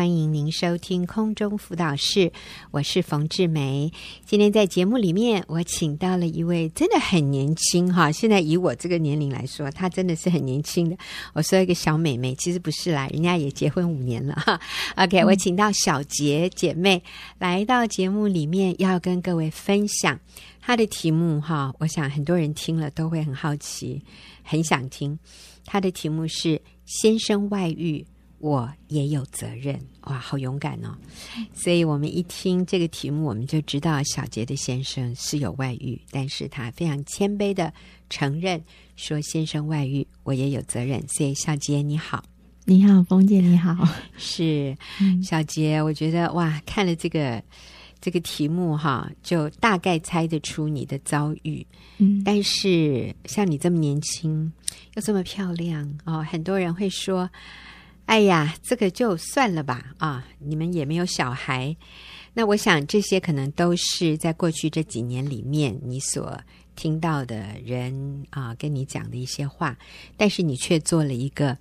欢迎您收听空中辅导室，我是冯志梅。今天在节目里面，我请到了一位真的很年轻哈，现在以我这个年龄来说，她真的是很年轻的。我说一个小美眉，其实不是啦，人家也结婚五年了哈。OK，我请到小杰姐妹来到节目里面，要跟各位分享她的题目哈。我想很多人听了都会很好奇，很想听。她的题目是“先生外遇”。我也有责任，哇，好勇敢哦！所以，我们一听这个题目，我们就知道小杰的先生是有外遇，但是他非常谦卑的承认说：“先生外遇，我也有责任。”所以，小杰你好，你好，冯姐你好，是小杰。我觉得哇，看了这个这个题目哈，就大概猜得出你的遭遇。嗯，但是像你这么年轻又这么漂亮哦，很多人会说。哎呀，这个就算了吧啊！你们也没有小孩，那我想这些可能都是在过去这几年里面你所听到的人啊跟你讲的一些话，但是你却做了一个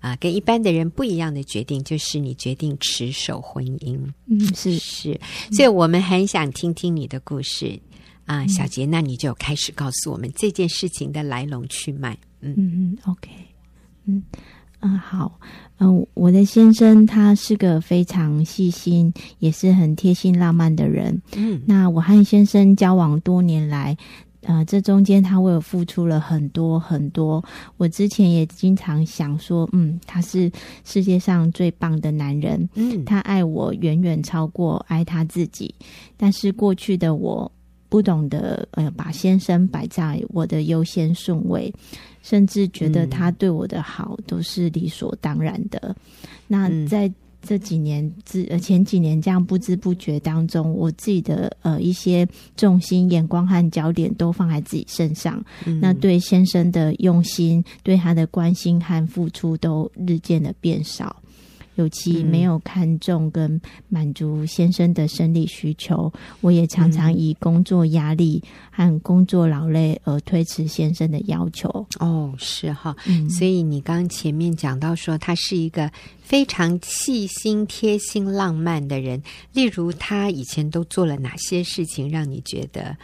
啊跟一般的人不一样的决定，就是你决定持守婚姻。嗯，是是，所以我们很想听听你的故事啊，小杰，那你就开始告诉我们这件事情的来龙去脉。嗯嗯，OK，嗯。嗯，好，嗯，我的先生他是个非常细心，也是很贴心浪漫的人。嗯，那我和先生交往多年来，呃，这中间他为我付出了很多很多。我之前也经常想说，嗯，他是世界上最棒的男人。嗯，他爱我远远超过爱他自己。但是过去的我不懂得，呃，把先生摆在我的优先顺位。甚至觉得他对我的好都是理所当然的。嗯、那在这几年之呃前几年这样不知不觉当中，我自己的呃一些重心、眼光和焦点都放在自己身上。嗯、那对先生的用心、对他的关心和付出都日渐的变少。尤其没有看重跟满足先生的生理需求，嗯、我也常常以工作压力和工作劳累而推迟先生的要求。哦，是哈，嗯、所以你刚前面讲到说他是一个非常细心、贴心、浪漫的人，例如他以前都做了哪些事情让你觉得？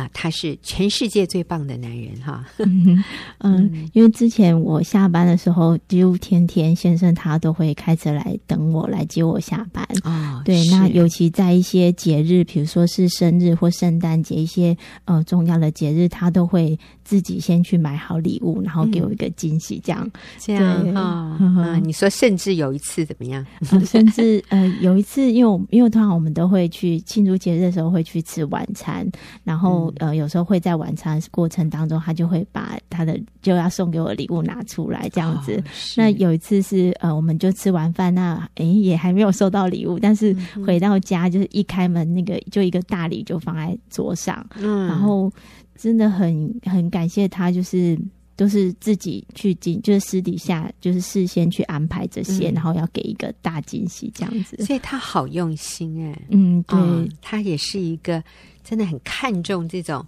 啊，他是全世界最棒的男人哈。嗯，嗯，因为之前我下班的时候，几乎天天先生他都会开车来等我，来接我下班。哦，对，那尤其在一些节日，比如说是生日或圣诞节一些呃重要的节日，他都会自己先去买好礼物，然后给我一个惊喜，这样、嗯、这样哈。嗯，你说甚至有一次怎么样？呃、甚至呃有一次，因为因为通常我们都会去庆祝节日的时候会去吃晚餐，然后。呃，有时候会在晚餐过程当中，他就会把他的就要送给我的礼物拿出来，这样子。哦、那有一次是呃，我们就吃完饭，那诶也还没有收到礼物，但是回到家就是一开门，那个就一个大礼就放在桌上，嗯，然后真的很很感谢他，就是都是自己去进，就是私底下就是事先去安排这些，嗯、然后要给一个大惊喜这样子。所以他好用心哎，嗯，对、哦，他也是一个。真的很看重这种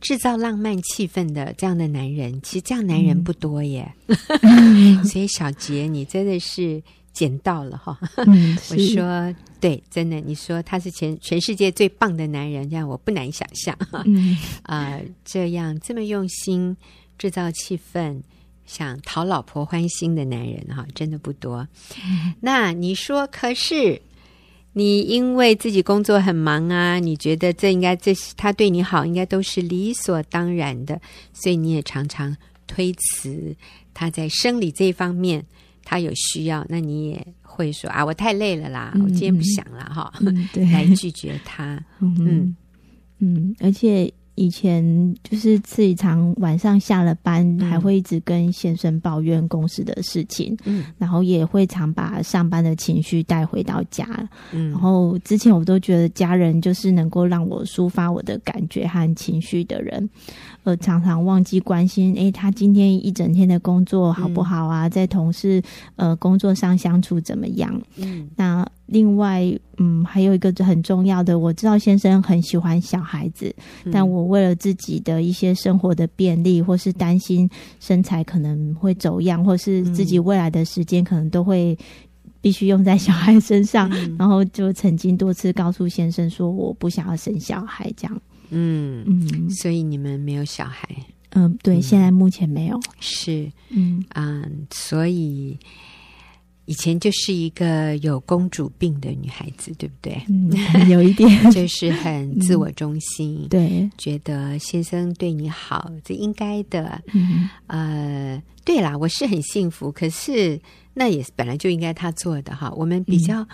制造浪漫气氛的这样的男人，其实这样男人不多耶。嗯、所以小杰，你真的是捡到了哈。嗯、我说对，真的，你说他是全全世界最棒的男人，这样我不难想象。嗯 啊、呃，这样这么用心制造气氛，想讨老婆欢心的男人哈，真的不多。嗯、那你说，可是？你因为自己工作很忙啊，你觉得这应该这是他对你好，应该都是理所当然的，所以你也常常推辞他在生理这一方面他有需要，那你也会说啊，我太累了啦，我今天不想了哈，来拒绝他，嗯。嗯，嗯，而且。以前就是自己常晚上下了班，嗯、还会一直跟先生抱怨公司的事情，嗯，然后也会常把上班的情绪带回到家，嗯，然后之前我都觉得家人就是能够让我抒发我的感觉和情绪的人，呃，常常忘记关心，诶，他今天一整天的工作好不好啊？嗯、在同事呃工作上相处怎么样？嗯，那。另外，嗯，还有一个很重要的，我知道先生很喜欢小孩子，嗯、但我为了自己的一些生活的便利，或是担心身材可能会走样，或是自己未来的时间可能都会必须用在小孩身上，嗯、然后就曾经多次告诉先生说我不想要生小孩这样。嗯嗯，所以你们没有小孩？嗯，对，嗯、现在目前没有。是，嗯嗯，所以。以前就是一个有公主病的女孩子，对不对？嗯，有一点，就是很自我中心，嗯、对，觉得先生对你好，这应该的。嗯，呃，对啦，我是很幸福，可是那也本来就应该他做的哈。我们比较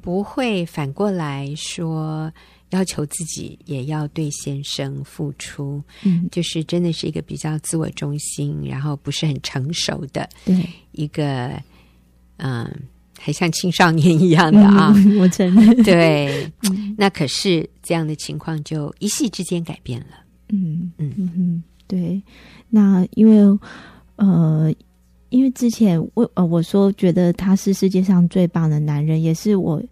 不会反过来说要求自己也要对先生付出，嗯，就是真的是一个比较自我中心，然后不是很成熟的，对一个。嗯，还像青少年一样的啊！嗯、我承认，对，那可是这样的情况就一夕之间改变了。嗯嗯嗯，对。那因为呃，因为之前我呃我说觉得他是世界上最棒的男人，也是我。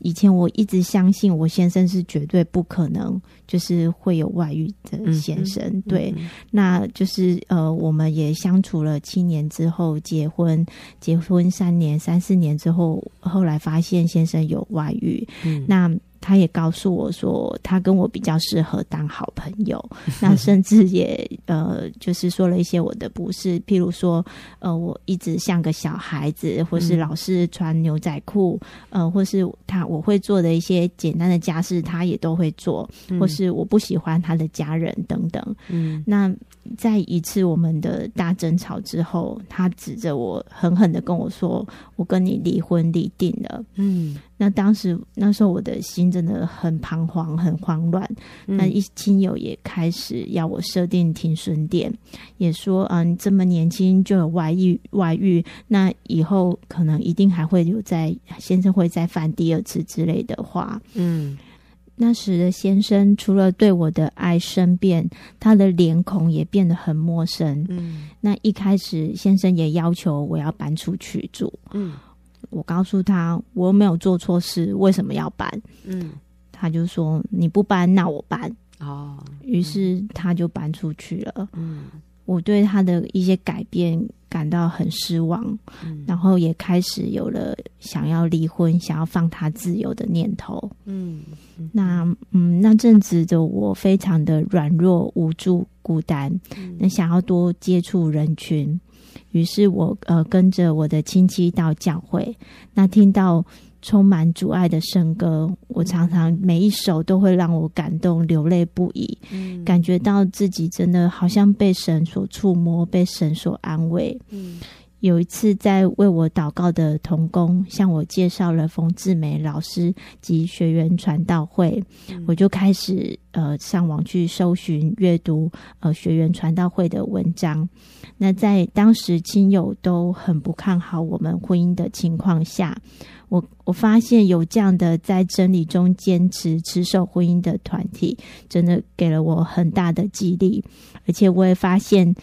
以前我一直相信我先生是绝对不可能，就是会有外遇的先生。嗯、对，嗯、那就是呃，我们也相处了七年之后结婚，结婚三年、三四年之后，后来发现先生有外遇。嗯，那。他也告诉我说，他跟我比较适合当好朋友。那甚至也呃，就是说了一些我的不是，譬如说，呃，我一直像个小孩子，或是老是穿牛仔裤，呃，或是他我会做的一些简单的家事，他也都会做，或是我不喜欢他的家人等等。嗯，那在一次我们的大争吵之后，他指着我狠狠的跟我说：“我跟你离婚离定了。”嗯。那当时那时候我的心真的很彷徨，很慌乱。嗯、那一亲友也开始要我设定停损点，也说啊，你这么年轻就有外遇，外遇，那以后可能一定还会有在先生会再犯第二次之类的话。嗯，那时的先生除了对我的爱生变，他的脸孔也变得很陌生。嗯，那一开始先生也要求我要搬出去住。嗯。我告诉他，我又没有做错事，为什么要搬？嗯，他就说你不搬，那我搬。哦，于是他就搬出去了。嗯，我对他的一些改变感到很失望，嗯，然后也开始有了想要离婚、想要放他自由的念头。嗯，那嗯，那阵子的我非常的软弱、无助、孤单，那想要多接触人群。于是我呃跟着我的亲戚到教会，那听到充满阻碍的圣歌，我常常每一首都会让我感动流泪不已，嗯，感觉到自己真的好像被神所触摸，被神所安慰。嗯，有一次在为我祷告的童工向我介绍了冯志梅老师及学员传道会，嗯，我就开始呃上网去搜寻阅读呃学员传道会的文章。那在当时亲友都很不看好我们婚姻的情况下，我我发现有这样的在真理中坚持持守婚姻的团体，真的给了我很大的激励，而且我也发现。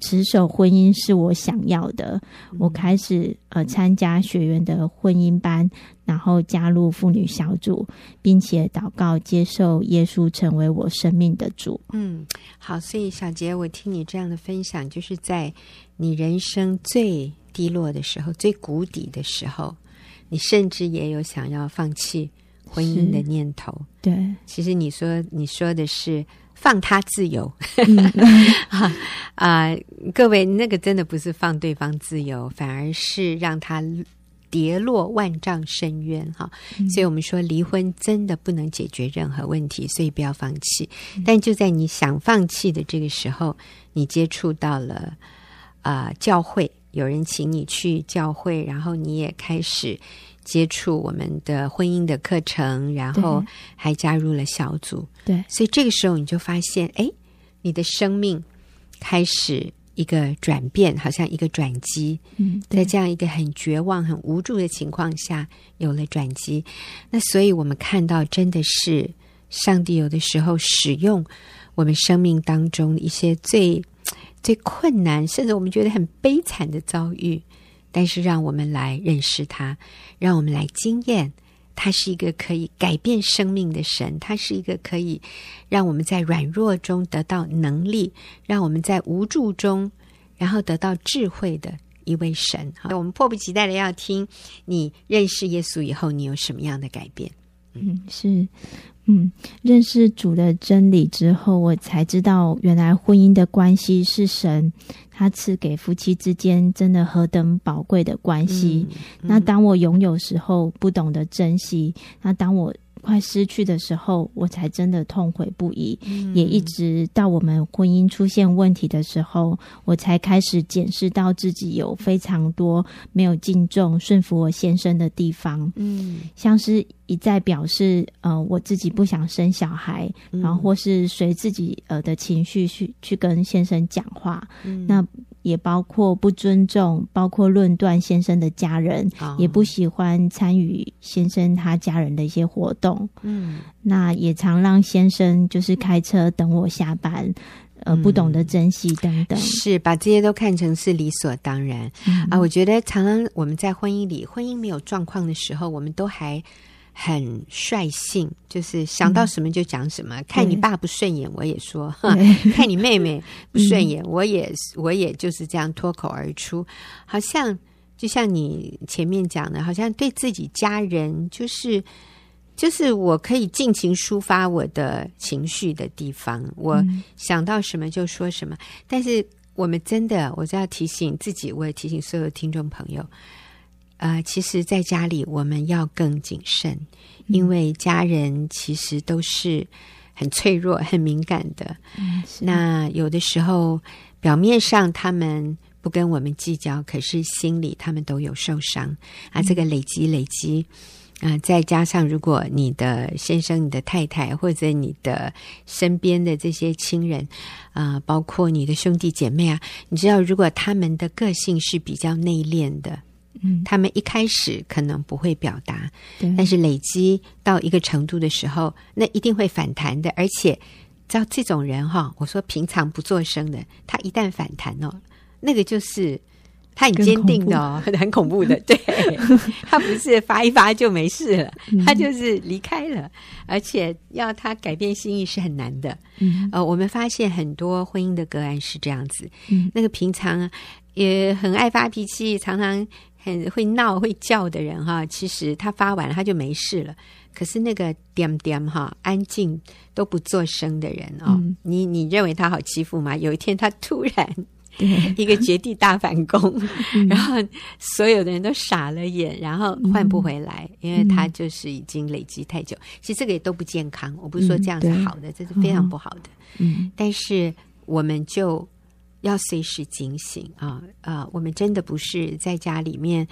持守婚姻是我想要的，我开始呃参加学员的婚姻班，然后加入妇女小组，并且祷告接受耶稣成为我生命的主。嗯，好，所以小杰，我听你这样的分享，就是在你人生最低落的时候、最谷底的时候，你甚至也有想要放弃婚姻的念头。对，其实你说你说的是。放他自由，啊啊！各位，那个真的不是放对方自由，反而是让他跌落万丈深渊哈。嗯、所以我们说，离婚真的不能解决任何问题，所以不要放弃。嗯、但就在你想放弃的这个时候，你接触到了啊、呃、教会，有人请你去教会，然后你也开始。接触我们的婚姻的课程，然后还加入了小组。对，所以这个时候你就发现，哎，你的生命开始一个转变，好像一个转机。嗯，在这样一个很绝望、很无助的情况下，有了转机。那所以我们看到，真的是上帝有的时候使用我们生命当中一些最最困难，甚至我们觉得很悲惨的遭遇。但是，让我们来认识他，让我们来经验，他是一个可以改变生命的神，他是一个可以让我们在软弱中得到能力，让我们在无助中然后得到智慧的一位神。好，我们迫不及待的要听你认识耶稣以后，你有什么样的改变？嗯，是。嗯，认识主的真理之后，我才知道原来婚姻的关系是神他赐给夫妻之间真的何等宝贵的关系。嗯嗯、那当我拥有时候不懂得珍惜，那当我快失去的时候，我才真的痛悔不已。嗯、也一直到我们婚姻出现问题的时候，我才开始检视到自己有非常多没有敬重、顺服我先生的地方。嗯，像是一再表示，呃，我自己不想生小孩，嗯、然后或是随自己呃的情绪去去跟先生讲话。嗯、那也包括不尊重，包括论断先生的家人，哦、也不喜欢参与先生他家人的一些活动。嗯，那也常让先生就是开车等我下班，嗯、呃，不懂得珍惜等等，是把这些都看成是理所当然、嗯、啊。我觉得常常我们在婚姻里，婚姻没有状况的时候，我们都还。很率性，就是想到什么就讲什么。嗯、看你爸不顺眼，我也说；对 看你妹妹不顺眼，嗯、我也我也就是这样脱口而出。好像就像你前面讲的，好像对自己家人，就是就是我可以尽情抒发我的情绪的地方。我想到什么就说什么。嗯、但是我们真的，我就要提醒自己，我也提醒所有听众朋友。呃，其实，在家里我们要更谨慎，因为家人其实都是很脆弱、很敏感的。嗯，那有的时候，表面上他们不跟我们计较，可是心里他们都有受伤啊。这个累积、累积啊，呃，再加上如果你的先生、你的太太，或者你的身边的这些亲人啊，呃，包括你的兄弟姐妹啊，你知道，如果他们的个性是比较内敛的。嗯，他们一开始可能不会表达，对但是累积到一个程度的时候，那一定会反弹的。而且，照这种人哈，我说平常不做声的，他一旦反弹哦，那个就是他很坚定的哦，很恐怖 的。对，他不是发一发就没事了，他就是离开了。嗯、而且要他改变心意是很难的。嗯，呃，我们发现很多婚姻的个案是这样子。嗯，那个平常也很爱发脾气，常常。很会闹会叫的人哈，其实他发完了他就没事了。可是那个点点哈，安静都不作声的人哦，嗯、你你认为他好欺负吗？有一天他突然 一个绝地大反攻，对然后所有的人都傻了眼，然后换不回来，嗯、因为他就是已经累积太久。其实这个也都不健康，我不是说这样是好的，嗯、这是非常不好的。嗯，但是我们就。要随时警醒啊！啊，我们真的不是在家里面，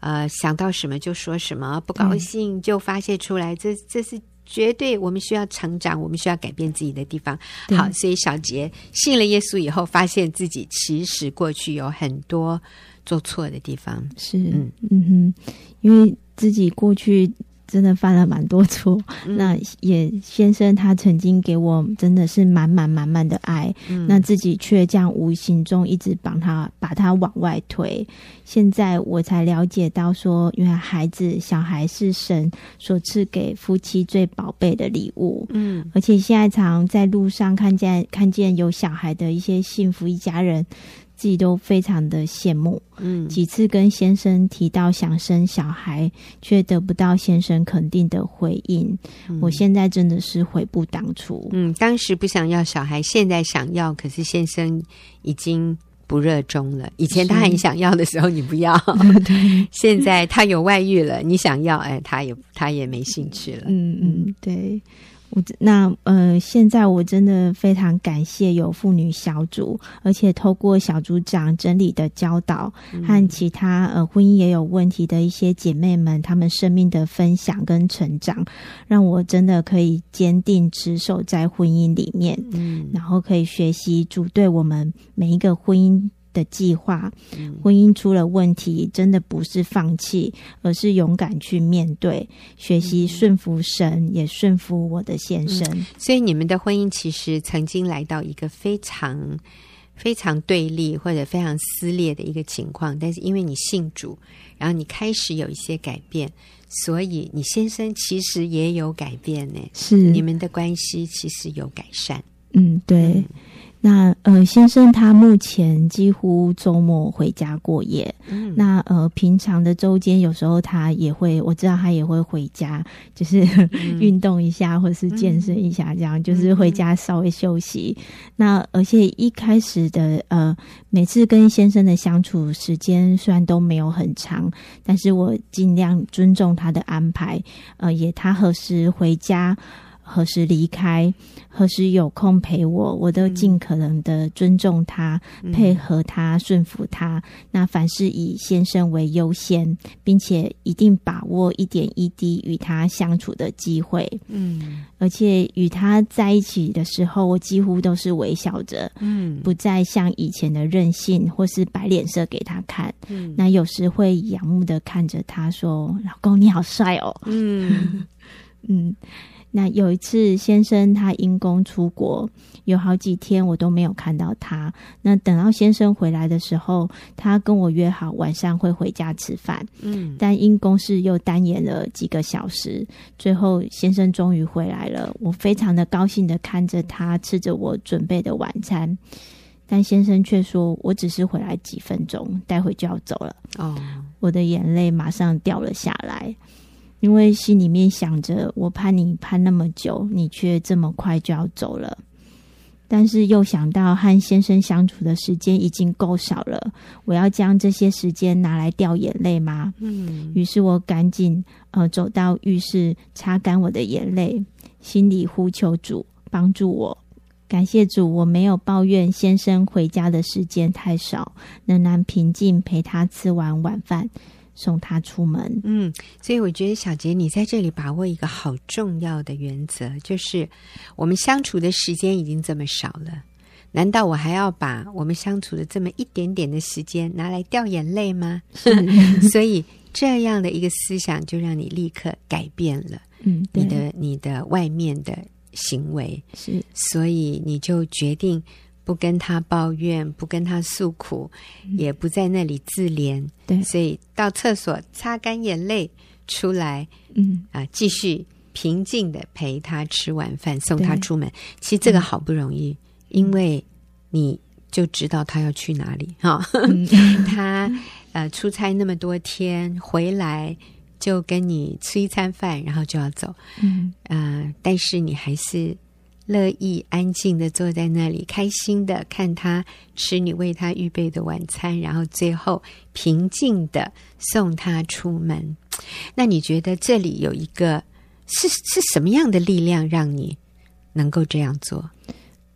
呃，想到什么就说什么，不高兴就发泄出来，嗯、这这是绝对我们需要成长、我们需要改变自己的地方。好，所以小杰信了耶稣以后，发现自己其实过去有很多做错的地方。是，嗯嗯哼，因为自己过去。真的犯了蛮多错，嗯、那也先生他曾经给我真的是满满满满的爱，嗯、那自己却这样无形中一直帮他把他往外推。现在我才了解到说，原来孩子小孩是神所赐给夫妻最宝贝的礼物。嗯，而且现在常在路上看见看见有小孩的一些幸福一家人。自己都非常的羡慕，嗯，几次跟先生提到想生小孩，却得不到先生肯定的回应。嗯、我现在真的是悔不当初。嗯，当时不想要小孩，现在想要，可是先生已经不热衷了。以前他很想要的时候，你不要；现在他有外遇了，你想要，哎，他也他也没兴趣了。嗯嗯，对。我那呃，现在我真的非常感谢有妇女小组，而且透过小组长整理的教导和其他呃婚姻也有问题的一些姐妹们，她们生命的分享跟成长，让我真的可以坚定持守在婚姻里面，嗯，然后可以学习主对我们每一个婚姻的计划，婚姻出了问题，真的不是放弃，而是勇敢去面对，学习顺服神，嗯、也顺服我的先生。嗯、所以，你们的婚姻其实曾经来到一个非常非常对立或者非常撕裂的一个情况，但是因为你信主，然后你开始有一些改变，所以你先生其实也有改变呢。是，你们的关系其实有改善。嗯，对。嗯那呃，先生他目前几乎周末回家过夜。嗯，那呃，平常的周间有时候他也会，我知道他也会回家，就是、嗯、运动一下或者是健身一下，这样、嗯、就是回家稍微休息。嗯、那而且一开始的呃，每次跟先生的相处时间虽然都没有很长，但是我尽量尊重他的安排，呃，也他何时回家。何时离开，何时有空陪我，我都尽可能的尊重他，嗯、配合他，顺服他。那凡事以先生为优先，并且一定把握一点一滴与他相处的机会。嗯，而且与他在一起的时候，我几乎都是微笑着，嗯，不再像以前的任性或是摆脸色给他看。嗯，那有时会仰慕的看着他说：“老公，你好帅哦。”嗯嗯。那有一次，先生他因公出国，有好几天我都没有看到他。那等到先生回来的时候，他跟我约好晚上会回家吃饭。嗯，但因公事又耽延了几个小时，最后先生终于回来了。我非常的高兴的看着他吃着我准备的晚餐，但先生却说：“我只是回来几分钟，待会就要走了。”哦，我的眼泪马上掉了下来。因为心里面想着，我盼你盼那么久，你却这么快就要走了。但是又想到和先生相处的时间已经够少了，我要将这些时间拿来掉眼泪吗？嗯。于是我赶紧呃走到浴室擦干我的眼泪，心里呼求主帮助我。感谢主，我没有抱怨先生回家的时间太少，仍然平静陪他吃完晚饭。送他出门。嗯，所以我觉得小杰，你在这里把握一个好重要的原则，就是我们相处的时间已经这么少了，难道我还要把我们相处的这么一点点的时间拿来掉眼泪吗？所以这样的一个思想就让你立刻改变了，嗯，你的你的外面的行为是，所以你就决定。不跟他抱怨，不跟他诉苦，嗯、也不在那里自怜。对，所以到厕所擦干眼泪出来，嗯啊，继续平静的陪他吃晚饭，送他出门。其实这个好不容易，嗯、因为你就知道他要去哪里哈。嗯、他呃出差那么多天回来，就跟你吃一餐饭，然后就要走。嗯啊、呃，但是你还是。乐意安静的坐在那里，开心的看他吃你为他预备的晚餐，然后最后平静的送他出门。那你觉得这里有一个是是什么样的力量让你能够这样做？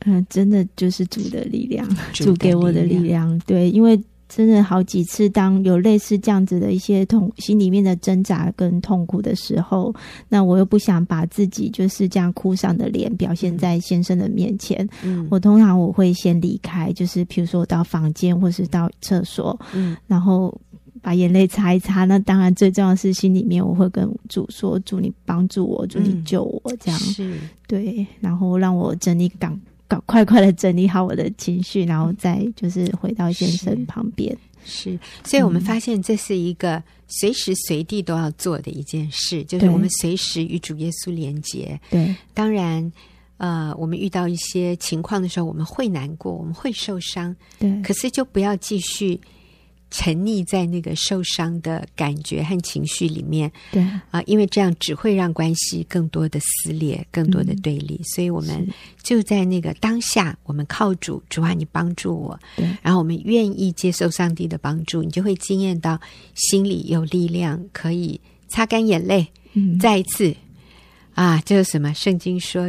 嗯、呃，真的就是主的力量，主给我的力量。对，因为。真的好几次，当有类似这样子的一些痛，心里面的挣扎跟痛苦的时候，那我又不想把自己就是这样哭丧的脸表现在先生的面前。嗯，我通常我会先离开，就是譬如说我到房间或是到厕所，嗯，然后把眼泪擦一擦。那当然最重要的是心里面我会跟主说：“主，你帮助我，主，你救我。”这样、嗯、是对，然后让我整理港。搞快快的整理好我的情绪，然后再就是回到先生旁边。是，是，所以我们发现这是一个随时随地都要做的一件事，嗯、就是我们随时与主耶稣连接。对，当然，呃，我们遇到一些情况的时候，我们会难过，我们会受伤。对，可是就不要继续。沉溺在那个受伤的感觉和情绪里面，对啊，因为这样只会让关系更多的撕裂，更多的对立。嗯、所以，我们就在那个当下，我们靠主，主啊，你帮助我。对，然后我们愿意接受上帝的帮助，你就会惊艳到心里有力量，可以擦干眼泪，嗯、再一次啊，这是什么？圣经说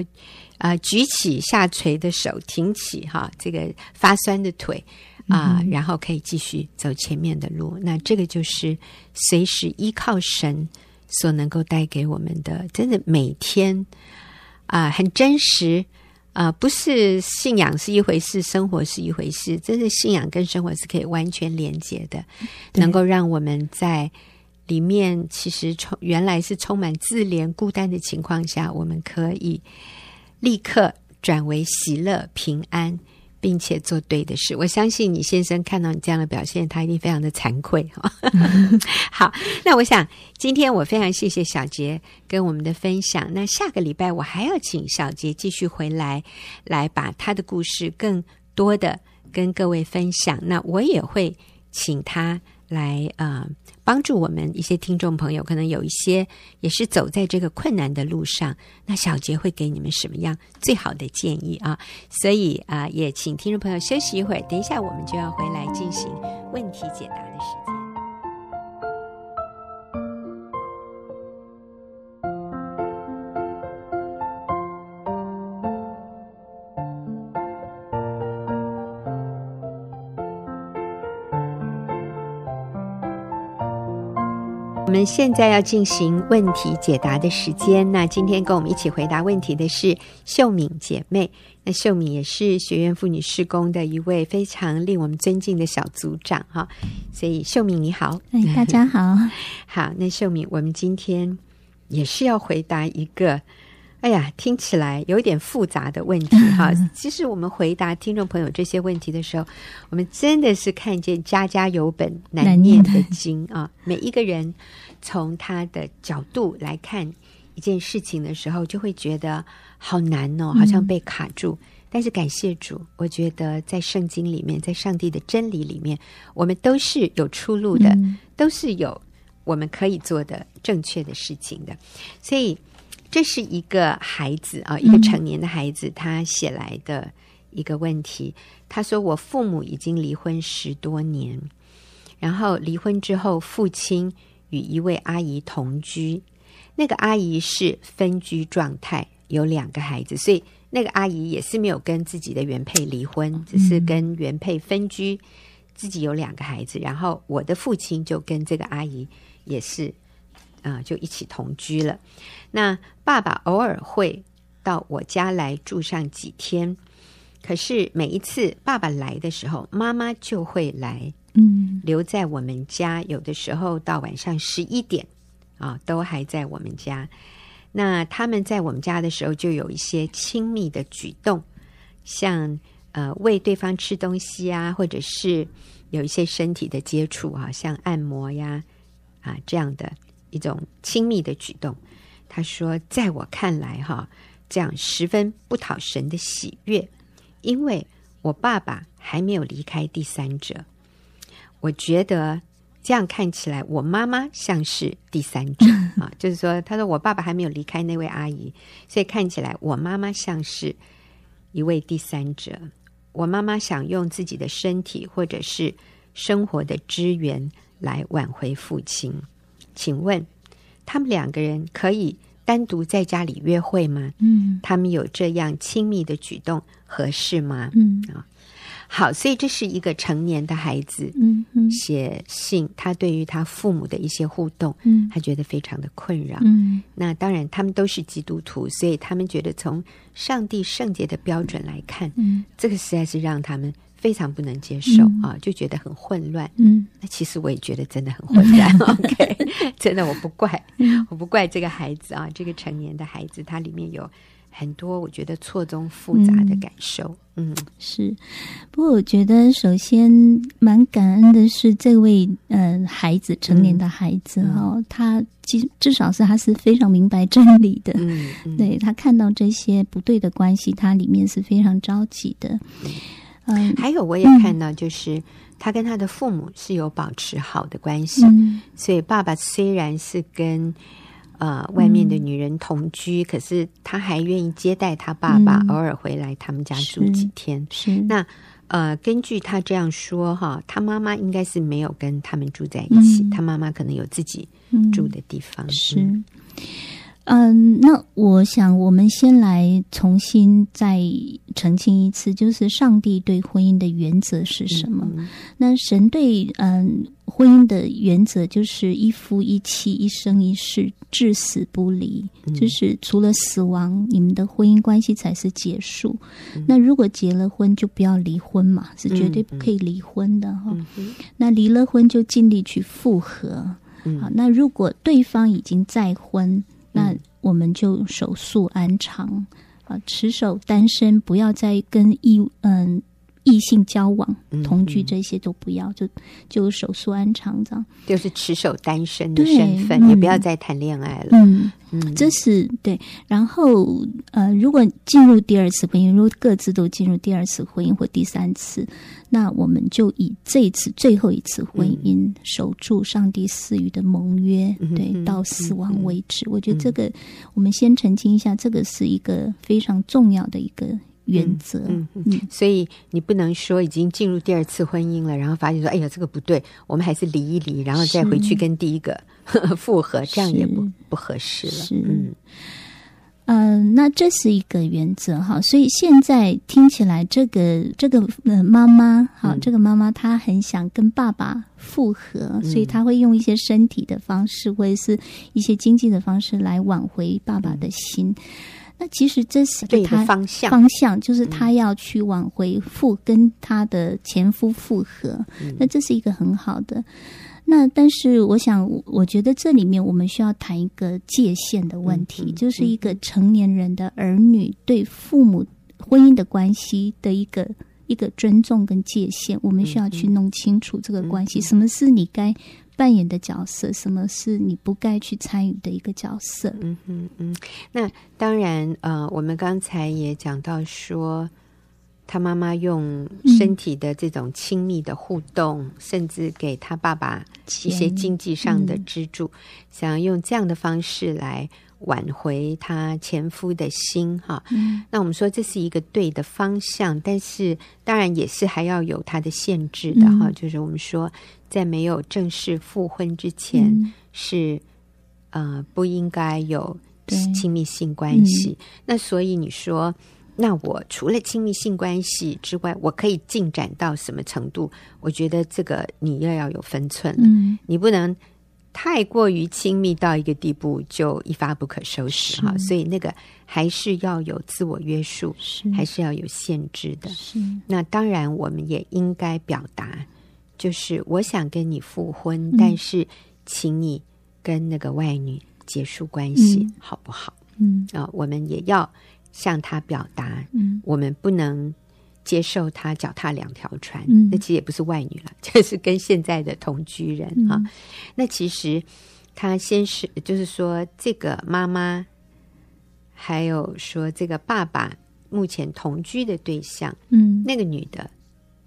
啊，举起下垂的手，挺起哈这个发酸的腿。啊，然后可以继续走前面的路。那这个就是随时依靠神所能够带给我们的，真的每天啊，很真实啊，不是信仰是一回事，生活是一回事。真的信仰跟生活是可以完全连接的，能够让我们在里面其实充原来是充满自怜、孤单的情况下，我们可以立刻转为喜乐、平安。并且做对的事，我相信你先生看到你这样的表现，他一定非常的惭愧哈。好，那我想今天我非常谢谢小杰跟我们的分享。那下个礼拜我还要请小杰继续回来，来把他的故事更多的跟各位分享。那我也会请他来啊。呃帮助我们一些听众朋友，可能有一些也是走在这个困难的路上，那小杰会给你们什么样最好的建议啊？所以啊，也请听众朋友休息一会儿，等一下我们就要回来进行问题解答的时间。们现在要进行问题解答的时间。那今天跟我们一起回答问题的是秀敏姐妹。那秀敏也是学院妇女施工的一位非常令我们尊敬的小组长哈。所以秀敏你好，哎，大家好，好。那秀敏，我们今天也是要回答一个，哎呀，听起来有点复杂的问题 哈。其实我们回答听众朋友这些问题的时候，我们真的是看见家家有本难念的经啊，每一个人。从他的角度来看一件事情的时候，就会觉得好难哦，好像被卡住。嗯、但是感谢主，我觉得在圣经里面，在上帝的真理里面，我们都是有出路的，嗯、都是有我们可以做的正确的事情的。所以这是一个孩子啊，一个成年的孩子，他写来的一个问题。他说：“我父母已经离婚十多年，然后离婚之后，父亲。”与一位阿姨同居，那个阿姨是分居状态，有两个孩子，所以那个阿姨也是没有跟自己的原配离婚，只是跟原配分居，自己有两个孩子。然后我的父亲就跟这个阿姨也是，啊、呃，就一起同居了。那爸爸偶尔会到我家来住上几天，可是每一次爸爸来的时候，妈妈就会来。嗯，留在我们家，有的时候到晚上十一点啊，都还在我们家。那他们在我们家的时候，就有一些亲密的举动，像呃喂对方吃东西啊，或者是有一些身体的接触啊，像按摩呀啊这样的一种亲密的举动。他说，在我看来哈，这样十分不讨神的喜悦，因为我爸爸还没有离开第三者。我觉得这样看起来，我妈妈像是第三者 啊，就是说，他说我爸爸还没有离开那位阿姨，所以看起来我妈妈像是一位第三者。我妈妈想用自己的身体或者是生活的资源来挽回父亲。请问他们两个人可以单独在家里约会吗？嗯，他们有这样亲密的举动合适吗？嗯啊。好，所以这是一个成年的孩子，嗯，嗯写信，他对于他父母的一些互动，嗯，他觉得非常的困扰，嗯，那当然他们都是基督徒，所以他们觉得从上帝圣洁的标准来看，嗯，这个实在是让他们非常不能接受、嗯、啊，就觉得很混乱，嗯，那其实我也觉得真的很混乱、嗯、，OK，真的我不怪，我不怪这个孩子啊，这个成年的孩子，他里面有。很多我觉得错综复杂的感受，嗯，嗯。是。不过我觉得首先蛮感恩的是这位嗯、呃、孩子，成年的孩子哦、嗯，他至至少是他是非常明白真理的，嗯，嗯。对他看到这些不对的关系，他里面是非常着急的。嗯，还有我也看到，就是他跟他的父母是有保持好的关系，嗯、所以爸爸虽然是跟。呃，外面的女人同居，嗯、可是他还愿意接待他爸爸，嗯、偶尔回来他们家住几天。是，是那呃，根据他这样说哈，他妈妈应该是没有跟他们住在一起，嗯、他妈妈可能有自己住的地方。嗯、是。嗯，那我想我们先来重新再澄清一次，就是上帝对婚姻的原则是什么？嗯、那神对嗯婚姻的原则就是一夫一妻，一生一世，至死不离。嗯、就是除了死亡，你们的婚姻关系才是结束。嗯、那如果结了婚，就不要离婚嘛，是绝对不可以离婚的哈。那离了婚就尽力去复合。嗯、好，那如果对方已经再婚。那我们就守素安常啊，持守单身，不要再跟异嗯异性交往、同居这些都不要，就就守岁安常这样，就是持守单身的身份，嗯、也不要再谈恋爱了。嗯嗯，这是对。然后呃，如果进入第二次婚姻，如果各自都进入第二次婚姻或第三次，那我们就以这一次最后一次婚姻守住上帝赐予的盟约，嗯、对，到死亡为止。嗯、我觉得这个我们先澄清一下，这个是一个非常重要的一个。原则，嗯嗯，嗯，所以你不能说已经进入第二次婚姻了，然后发现说，哎呀，这个不对，我们还是离一离，然后再回去跟第一个 复合，这样也不不合适了。是，嗯，呃，那这是一个原则哈。所以现在听起来，这个这个呃妈妈，好，这个妈妈她很想跟爸爸复合，嗯，所以她会用一些身体的方式，或者是一些经济的方式来挽回爸爸的心。嗯那其实这是对他方向，方向就是他要去挽回复跟他的前夫复合。嗯、那这是一个很好的。那但是我想，我觉得这里面我们需要谈一个界限的问题，就是一个成年人的儿女对父母婚姻的关系的一个一个尊重跟界限，我们需要去弄清楚这个关系，什么是你该。扮演的角色，什么是你不该去参与的一个角色？嗯嗯嗯。那当然，呃，我们刚才也讲到说，他妈妈用身体的这种亲密的互动，嗯、甚至给他爸爸一些经济上的支柱，嗯、想要用这样的方式来挽回他前夫的心，哈。嗯。那我们说这是一个对的方向，但是当然也是还要有它的限制的，哈、嗯。就是我们说。在没有正式复婚之前，嗯、是呃不应该有亲密性关系。嗯、那所以你说，那我除了亲密性关系之外，我可以进展到什么程度？我觉得这个你又要有分寸了，嗯、你不能太过于亲密到一个地步就一发不可收拾哈。所以那个还是要有自我约束，是还是要有限制的。是那当然，我们也应该表达。就是我想跟你复婚，嗯、但是请你跟那个外女结束关系，嗯、好不好？嗯啊、呃，我们也要向他表达，嗯，我们不能接受他脚踏两条船。嗯，那其实也不是外女了，就是跟现在的同居人、嗯、啊。那其实他先是，就是说这个妈妈，还有说这个爸爸目前同居的对象，嗯，那个女的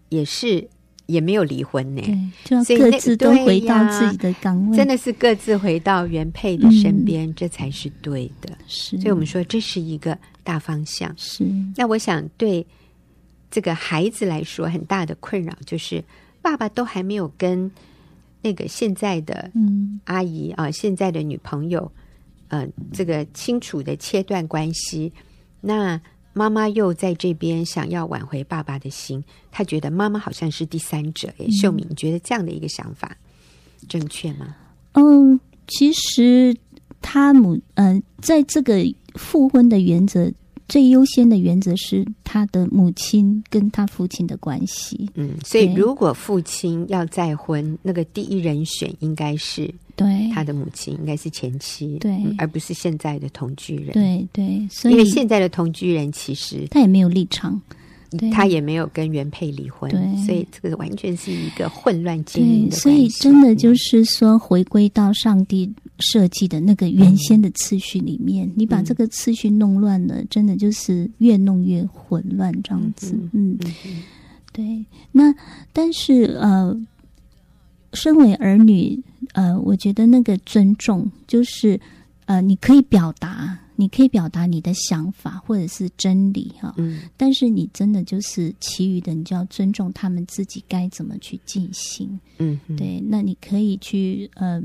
也是。也没有离婚呢，对，就各自都回到自己的岗位，真的是各自回到原配的身边，嗯、这才是对的。是，所以我们说这是一个大方向。是，那我想对这个孩子来说，很大的困扰就是爸爸都还没有跟那个现在的阿姨、嗯、啊，现在的女朋友，这个清楚的切断关系，那。妈妈又在这边想要挽回爸爸的心，她觉得妈妈好像是第三者。哎，秀敏，你觉得这样的一个想法正确吗？嗯，其实他母嗯、呃，在这个复婚的原则，最优先的原则是他的母亲跟他父亲的关系。嗯，所以如果父亲要再婚，那个第一人选应该是。对，他的母亲应该是前妻，对、嗯，而不是现在的同居人。对对，所以因为现在的同居人其实他也没有立场，他也没有跟原配离婚，对，所以这个完全是一个混乱经营。所以真的就是说，回归到上帝设计的那个原先的次序里面，嗯、你把这个次序弄乱了，真的就是越弄越混乱这样子。嗯，对。那但是呃。身为儿女，呃，我觉得那个尊重就是，呃，你可以表达，你可以表达你的想法或者是真理哈，嗯，但是你真的就是其余的，你就要尊重他们自己该怎么去进行，嗯，对，那你可以去，嗯、呃，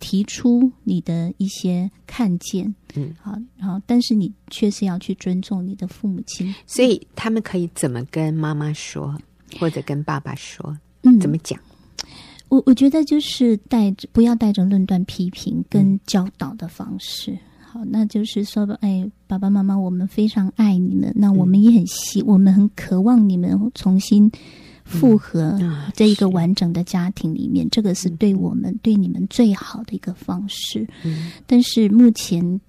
提出你的一些看见，嗯，好，然后，但是你确实要去尊重你的父母亲，所以他们可以怎么跟妈妈说，或者跟爸爸说，嗯，怎么讲？我我觉得就是带着不要带着论断、批评跟教导的方式。嗯、好，那就是说，哎，爸爸妈妈，我们非常爱你们，那我们也很希，嗯、我们很渴望你们重新复合在一个完整的家庭里面，这个是对我们、嗯、对你们最好的一个方式。嗯，但是目前。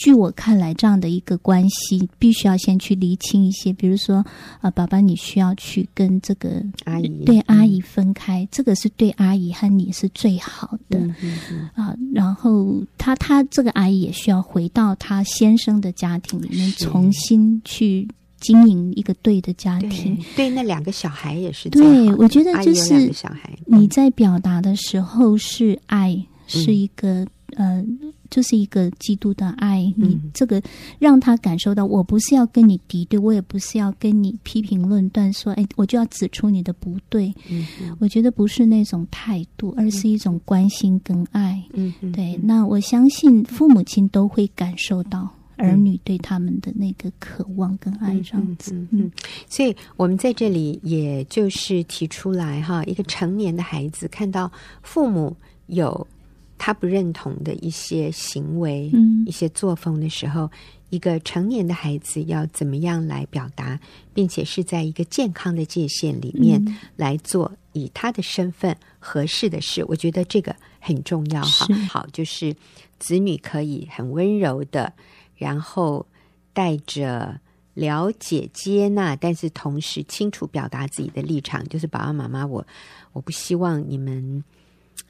据我看来，这样的一个关系，必须要先去厘清一些，比如说，啊，爸爸，你需要去跟这个阿姨对阿姨分开，嗯、这个是对阿姨和你是最好的、嗯嗯嗯、啊。然后他他这个阿姨也需要回到他先生的家庭里面，重新去经营一个对的家庭。对，对那两个小孩也是。对，我觉得就是你在表达的时候是爱，嗯、是一个呃。就是一个基督的爱，你这个让他感受到，我不是要跟你敌对，我也不是要跟你批评论断，说，哎，我就要指出你的不对。嗯，我觉得不是那种态度，而是一种关心跟爱。嗯，对。那我相信父母亲都会感受到儿女对他们的那个渴望跟爱，这样子。嗯，嗯，所以我们在这里也就是提出来哈，一个成年的孩子看到父母有。他不认同的一些行为、嗯、一些作风的时候，一个成年的孩子要怎么样来表达，并且是在一个健康的界限里面来做以他的身份合适的事。嗯、我觉得这个很重要哈。好，就是子女可以很温柔的，然后带着了解、接纳，但是同时清楚表达自己的立场，就是爸爸妈妈，我我不希望你们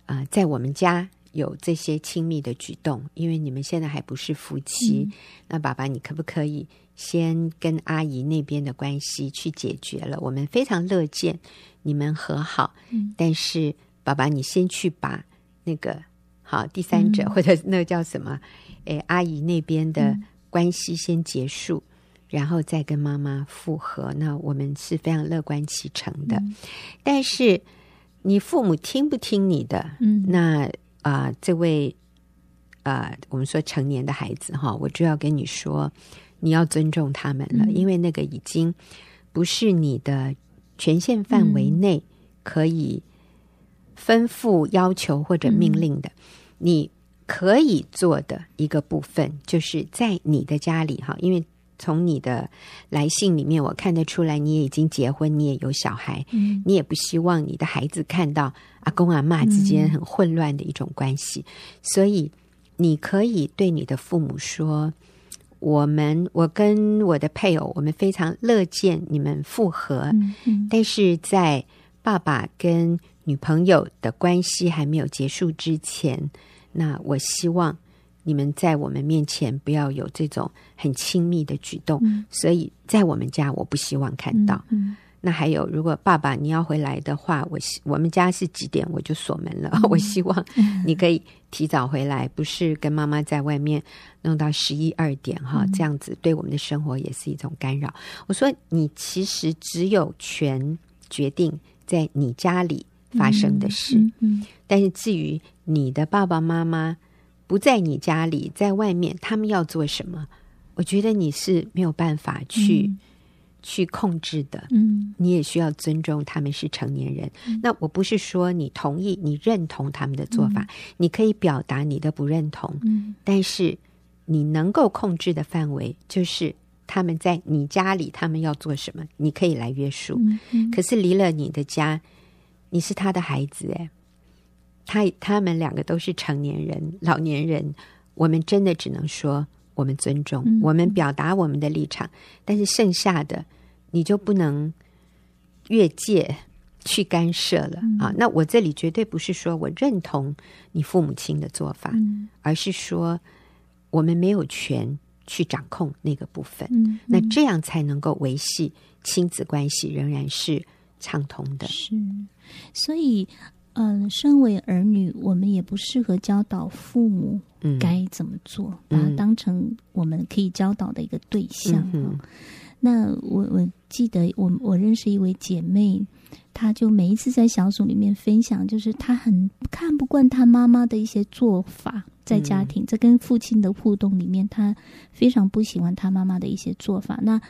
啊、呃，在我们家。有这些亲密的举动，因为你们现在还不是夫妻。嗯、那爸爸，你可不可以先跟阿姨那边的关系去解决了？我们非常乐见你们和好。嗯、但是爸爸，你先去把那个好第三者、嗯、或者那个叫什么？诶，阿姨那边的关系先结束，嗯、然后再跟妈妈复合。那我们是非常乐观其成的。嗯、但是你父母听不听你的？嗯，那。啊、呃，这位啊、呃，我们说成年的孩子哈，我就要跟你说，你要尊重他们了，嗯、因为那个已经不是你的权限范围内可以吩咐、要求或者命令的。嗯、你可以做的一个部分，就是在你的家里哈，因为。从你的来信里面，我看得出来，你也已经结婚，你也有小孩，嗯，你也不希望你的孩子看到阿公阿嬷之间很混乱的一种关系，嗯，所以你可以对你的父母说：“我们，我跟我的配偶，我们非常乐见你们复合，嗯嗯，但是在爸爸跟女朋友的关系还没有结束之前，那我希望。”你们在我们面前不要有这种很亲密的举动，嗯、所以在我们家我不希望看到。那还有，如果爸爸你要回来的话，我希我们家是几点我就锁门了。嗯、我希望你可以提早回来，不是跟妈妈在外面弄到十一二点哈，嗯、这样子对我们的生活也是一种干扰。我说你其实只有权决定在你家里发生的事，嗯嗯嗯、但是至于你的爸爸妈妈。不在你家里，在外面，他们要做什么？我觉得你是没有办法去、嗯、去控制的。嗯，你也需要尊重他们是成年人。嗯、那我不是说你同意、你认同他们的做法，嗯、你可以表达你的不认同。嗯，但是你能够控制的范围，就是他们在你家里，他们要做什么，你可以来约束。嗯嗯、可是离了你的家，你是他的孩子，哎。他他们两个都是成年人、老年人，我们真的只能说我们尊重，嗯、我们表达我们的立场，但是剩下的你就不能越界去干涉了、嗯、啊！那我这里绝对不是说我认同你父母亲的做法，嗯、而是说我们没有权去掌控那个部分，那这样才能够维系亲子关系仍然是畅通的。是，所以。嗯、呃，身为儿女，我们也不适合教导父母该怎么做，嗯、把它当成我们可以教导的一个对象。嗯那我我记得我我认识一位姐妹，她就每一次在小组里面分享，就是她很看不惯她妈妈的一些做法，在家庭、嗯、在跟父亲的互动里面，她非常不喜欢她妈妈的一些做法。那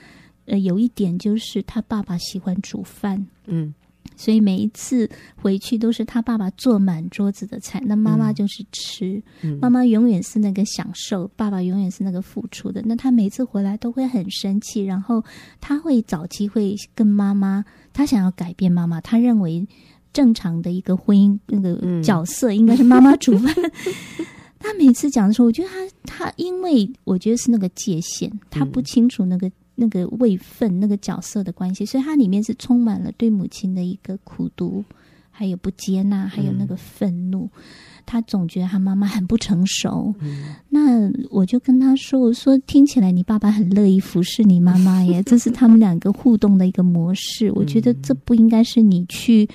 呃，有一点就是她爸爸喜欢煮饭，嗯。所以每一次回去都是他爸爸做满桌子的菜，那妈妈就是吃。嗯、妈妈永远是那个享受，爸爸永远是那个付出的。那他每次回来都会很生气，然后他会找机会跟妈妈，他想要改变妈妈。他认为正常的一个婚姻那个角色应该是妈妈煮饭。嗯、他每次讲的时候，我觉得他他因为我觉得是那个界限，他不清楚那个、嗯、那个位分、那个角色的关系，所以它里面是充满了对母亲的一个苦读，还有不接纳，还有那个愤怒。嗯、他总觉得他妈妈很不成熟。嗯、那我就跟他说：“我说听起来你爸爸很乐意服侍你妈妈耶，这是他们两个互动的一个模式。我觉得这不应该是你去，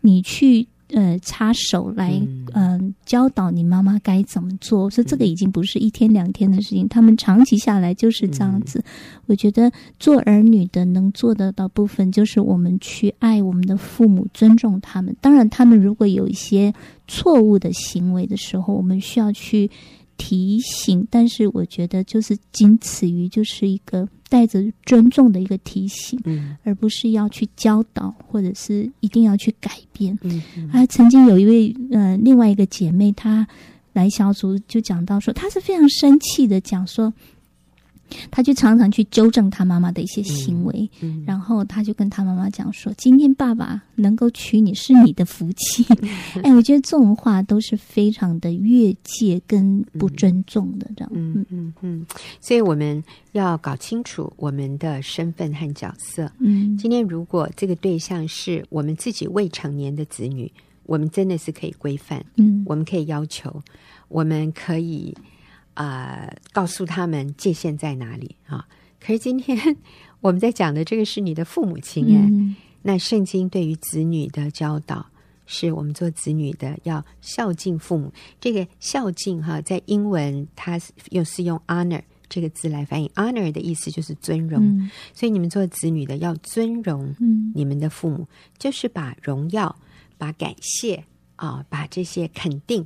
你去。”呃，插手来，嗯、呃，教导你妈妈该怎么做。说这个已经不是一天两天的事情，他们长期下来就是这样子。嗯、我觉得做儿女的能做得到部分，就是我们去爱我们的父母，尊重他们。当然，他们如果有一些错误的行为的时候，我们需要去。提醒，但是我觉得就是仅此于就是一个带着尊重的一个提醒，嗯，而不是要去教导或者是一定要去改变。嗯，嗯，还曾经有一位呃另外一个姐妹，她来小组就讲到说，她是非常生气的讲说。他就常常去纠正他妈妈的一些行为，嗯嗯、然后他就跟他妈妈讲说：“今天爸爸能够娶你是你的福气。嗯 ”哎，我觉得这种话都是非常的越界跟不尊重的，这样。嗯嗯嗯嗯，所以我们要搞清楚我们的身份和角色。嗯，今天如果这个对象是我们自己未成年的子女，我们真的是可以规范。嗯，我们可以要求，我们可以。啊、呃，告诉他们界限在哪里啊？可是今天我们在讲的这个是你的父母亲哎，嗯、那圣经对于子女的教导，是我们做子女的要孝敬父母。这个孝敬哈，在英文它又是用 honor 这个字来翻译，honor 的意思就是尊荣。嗯、所以你们做子女的要尊荣你们的父母，嗯、就是把荣耀、把感谢啊，把这些肯定。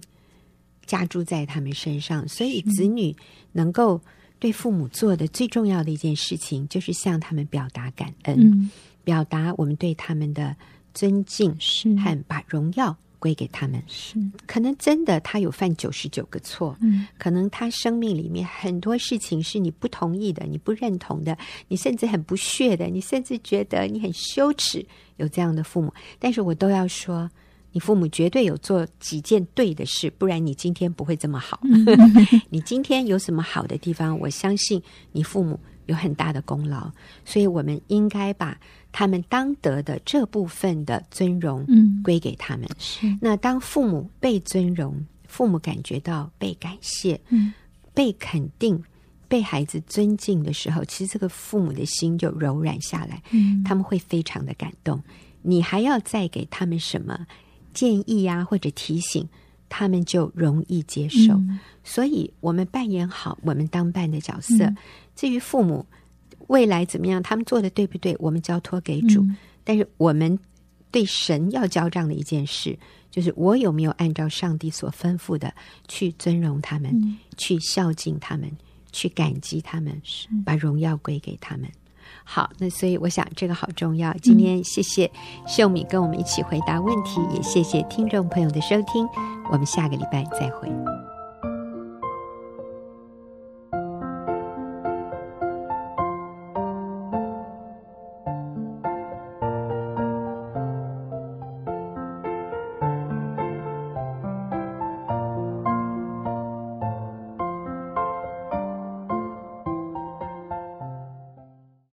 加注在他们身上，所以子女能够对父母做的最重要的一件事情，就是向他们表达感恩，嗯、表达我们对他们的尊敬，是。和把荣耀归给他们。是。可能真的他有犯九十九个错，嗯、可能他生命里面很多事情是你不同意的，你不认同的，你甚至很不屑的，你甚至觉得你很羞耻有这样的父母，但是我都要说。你父母绝对有做几件对的事，不然你今天不会这么好。你今天有什么好的地方？我相信你父母有很大的功劳，所以我们应该把他们当得的这部分的尊荣归给他们。嗯、那当父母被尊荣，父母感觉到被感谢、嗯、被肯定、被孩子尊敬的时候，其实这个父母的心就柔软下来，嗯、他们会非常的感动。你还要再给他们什么？建议啊，或者提醒，他们就容易接受。嗯、所以，我们扮演好我们当伴的角色。嗯、至于父母未来怎么样，他们做的对不对，我们交托给主。嗯、但是，我们对神要交账的一件事，就是我有没有按照上帝所吩咐的去尊荣他们，嗯、去孝敬他们，去感激他们，把荣耀归给他们。好，那所以我想这个好重要。今天谢谢秀敏跟我们一起回答问题，也谢谢听众朋友的收听。我们下个礼拜再会。